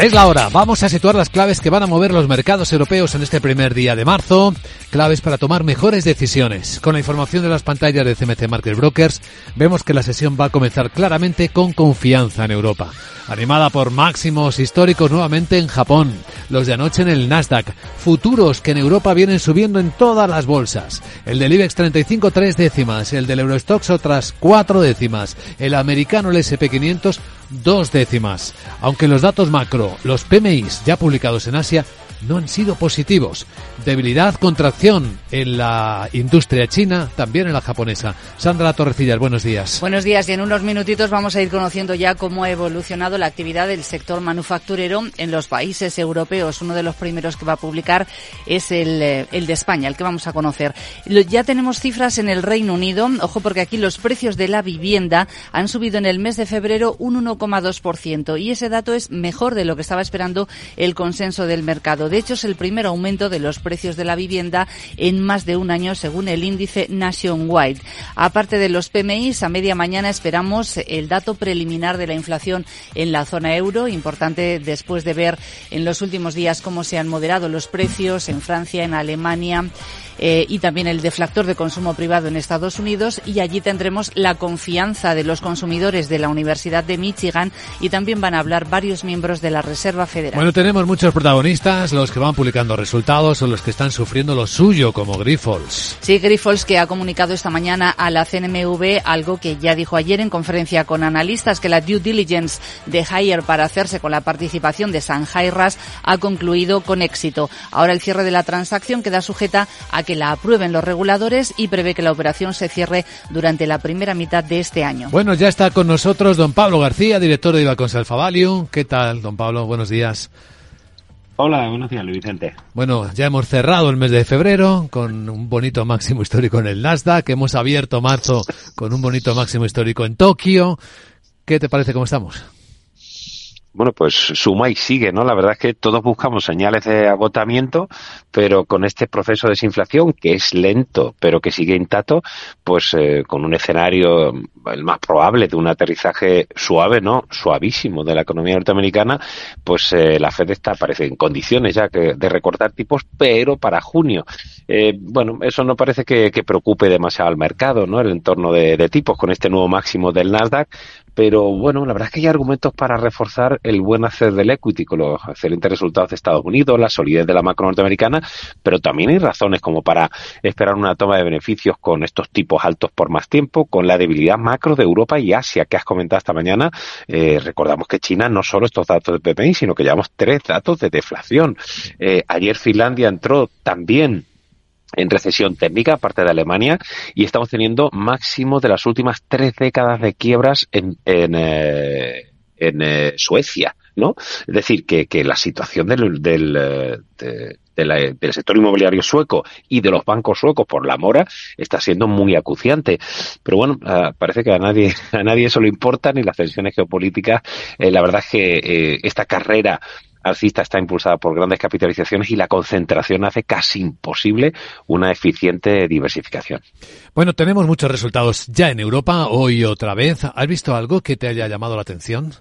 Es la hora. Vamos a situar las claves que van a mover los mercados europeos en este primer día de marzo. Claves para tomar mejores decisiones. Con la información de las pantallas de CMC Market Brokers, vemos que la sesión va a comenzar claramente con confianza en Europa. Animada por máximos históricos nuevamente en Japón. Los de anoche en el Nasdaq. Futuros que en Europa vienen subiendo en todas las bolsas. El del IBEX 35 tres décimas. El del Eurostox otras cuatro décimas. El americano el SP500 dos décimas. Aunque los datos macro, los PMIs ya publicados en Asia, no han sido positivos. Debilidad, contracción en la industria china, también en la japonesa. Sandra Torrecillas, buenos días. Buenos días y en unos minutitos vamos a ir conociendo ya cómo ha evolucionado la actividad del sector manufacturero en los países europeos. Uno de los primeros que va a publicar es el, eh, el de España, el que vamos a conocer. Ya tenemos cifras en el Reino Unido. Ojo porque aquí los precios de la vivienda han subido en el mes de febrero un 1,2% y ese dato es mejor de lo que estaba esperando el consenso del mercado. De hecho, es el primer aumento de los precios de la vivienda en más de un año, según el índice Nationwide. Aparte de los PMIs, a media mañana esperamos el dato preliminar de la inflación en la zona euro, importante después de ver en los últimos días cómo se han moderado los precios en Francia, en Alemania, eh, y también el deflactor de consumo privado en Estados Unidos y allí tendremos la confianza de los consumidores de la Universidad de Michigan y también van a hablar varios miembros de la Reserva Federal. Bueno, tenemos muchos protagonistas, que van publicando resultados o los que están sufriendo lo suyo, como Grifols. Sí, Grifols que ha comunicado esta mañana a la CNMV algo que ya dijo ayer en conferencia con analistas, que la due diligence de Hire para hacerse con la participación de San Ras ha concluido con éxito. Ahora el cierre de la transacción queda sujeta a que la aprueben los reguladores y prevé que la operación se cierre durante la primera mitad de este año. Bueno, ya está con nosotros don Pablo García, director de Ibacons Alfa Value. ¿Qué tal, don Pablo? Buenos días. Hola, buenos días, Luis Vicente. Bueno, ya hemos cerrado el mes de febrero con un bonito máximo histórico en el Nasdaq. Hemos abierto marzo con un bonito máximo histórico en Tokio. ¿Qué te parece cómo estamos? Bueno, pues suma y sigue, ¿no? La verdad es que todos buscamos señales de agotamiento, pero con este proceso de desinflación, que es lento, pero que sigue intacto, pues eh, con un escenario el más probable de un aterrizaje suave, ¿no? Suavísimo de la economía norteamericana, pues eh, la Fed está, parece, en condiciones ya que, de recortar tipos, pero para junio. Eh, bueno, eso no parece que, preocupe demasiado al mercado, ¿no? El entorno de tipos con este nuevo máximo del Nasdaq, pero bueno, la verdad es que hay argumentos para reforzar el buen hacer del equity con los excelentes resultados de Estados Unidos, la solidez de la macro norteamericana, pero también hay razones como para esperar una toma de beneficios con estos tipos altos por más tiempo, con la debilidad macro de Europa y Asia que has comentado esta mañana. Eh, recordamos que China no solo estos datos de PMI, sino que llevamos tres datos de deflación. Eh, ayer Finlandia entró también en recesión técnica, aparte de Alemania, y estamos teniendo máximo de las últimas tres décadas de quiebras en, en, eh, eh, Suecia, ¿no? Es decir, que, que la situación del, del, eh, del sector inmobiliario sueco y de los bancos suecos por la mora está siendo muy acuciante. Pero bueno, ah, parece que a nadie, a nadie eso le importa, ni las tensiones geopolíticas. la verdad es que esta carrera alcista está impulsada por grandes capitalizaciones y la concentración hace casi imposible una eficiente diversificación. Bueno, tenemos muchos resultados ya en Europa, hoy otra vez. ¿Has visto algo que te haya llamado la atención?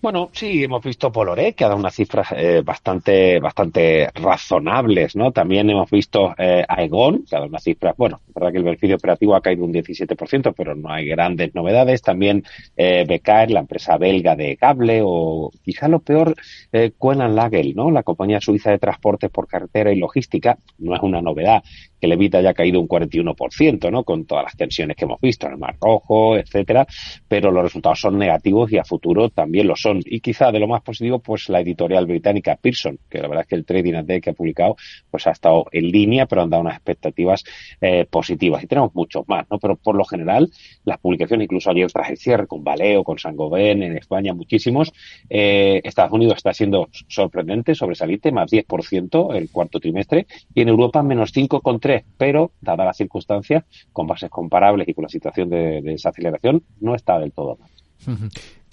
Bueno, sí, hemos visto Poloré, que ha dado unas cifras eh, bastante, bastante razonables, ¿no? También hemos visto eh, Aegon, que ha dado unas cifras, bueno, es verdad que el beneficio operativo ha caído un 17%, pero no hay grandes novedades. También eh, Becaer, la empresa belga de cable, o quizá lo peor, eh, Lagel, ¿no? La compañía suiza de transportes por carretera y logística, no es una novedad que el Evita haya caído un 41%, ¿no? Con todas las tensiones que hemos visto en el Mar Rojo, etcétera, pero los resultados son negativos y a futuro también lo son. Y quizá de lo más positivo, pues la editorial británica Pearson, que la verdad es que el trading day que ha publicado, pues ha estado en línea, pero han dado unas expectativas eh, positivas. Y tenemos muchos más, ¿no? Pero por lo general, las publicaciones, incluso ayer tras el cierre con Valeo, con Sangoven, en España muchísimos, eh, Estados Unidos está siendo sorprendente, sobresaliente, más 10% el cuarto trimestre, y en Europa menos 5,3 pero dada las circunstancias, con bases comparables y con la situación de, desaceleración, no está del todo mal.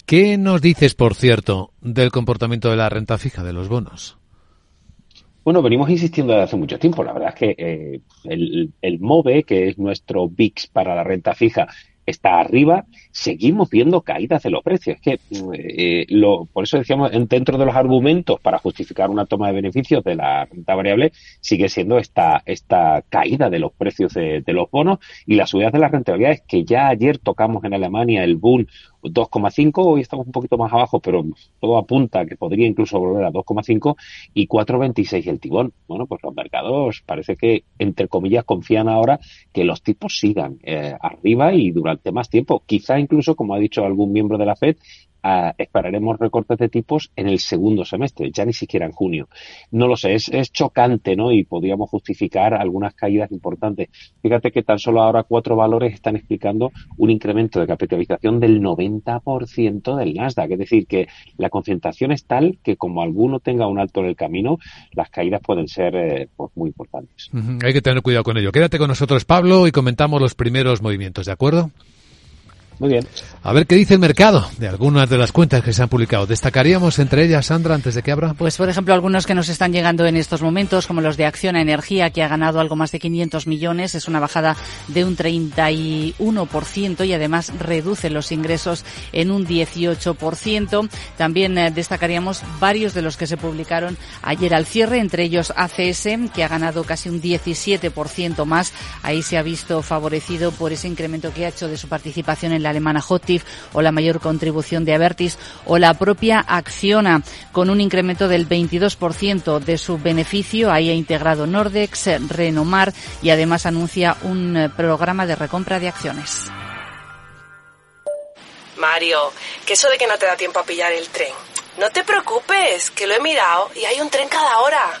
¿Qué nos dices, por cierto, del comportamiento de la renta fija de los bonos? Bueno, venimos insistiendo desde hace mucho tiempo. La verdad es que eh, el, el MOVE, que es nuestro VIX para la renta fija, está arriba, seguimos viendo caídas de los precios. Es que, eh, lo, por eso decíamos, dentro de los argumentos para justificar una toma de beneficios de la renta variable, sigue siendo esta, esta caída de los precios de, los bonos y la subida de las rentabilidades que ya ayer tocamos en Alemania el bull 2,5, hoy estamos un poquito más abajo, pero todo apunta que podría incluso volver a 2,5 y 4,26 el tibón. Bueno, pues los mercados parece que, entre comillas, confían ahora que los tipos sigan eh, arriba y durante más tiempo. Quizá incluso, como ha dicho algún miembro de la FED, esperaremos recortes de tipos en el segundo semestre, ya ni siquiera en junio. No lo sé, es, chocante, ¿no? Y podríamos justificar algunas caídas importantes. Fíjate que tan solo ahora cuatro valores están explicando un incremento de capitalización del 90% del Nasdaq. Es decir, que la concentración es tal que como alguno tenga un alto en el camino, las caídas pueden ser eh, pues muy importantes. Hay que tener cuidado con ello. Quédate con nosotros, Pablo, y comentamos los primeros movimientos, ¿de acuerdo? Muy bien. A ver qué dice el mercado de algunas de las cuentas que se han publicado. ¿Destacaríamos entre ellas, Sandra, antes de que abra? Pues, por ejemplo, algunos que nos están llegando en estos momentos, como los de Acción a Energía, que ha ganado algo más de 500 millones. Es una bajada de un 31% y además reduce los ingresos en un 18%. También eh, destacaríamos varios de los que se publicaron ayer al cierre, entre ellos ACS, que ha ganado casi un 17% más. Ahí se ha visto favorecido por ese incremento que ha hecho de su participación en la alemana Hotif o la mayor contribución de Avertis o la propia Acciona con un incremento del 22% de su beneficio. Ahí ha integrado Nordex, Renomar y además anuncia un eh, programa de recompra de acciones. Mario, que eso de que no te da tiempo a pillar el tren. No te preocupes, que lo he mirado y hay un tren cada hora.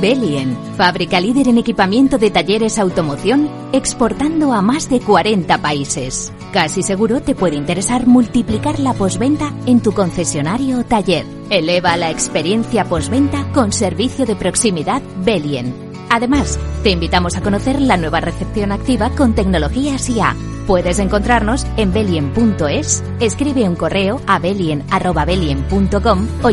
Belien, fábrica líder en equipamiento de talleres automoción, exportando a más de 40 países. Casi seguro te puede interesar multiplicar la posventa en tu concesionario o taller. Eleva la experiencia posventa con servicio de proximidad Belien. Además, te invitamos a conocer la nueva recepción activa con tecnologías IA. Puedes encontrarnos en belien.es, escribe un correo a belien.belien.com o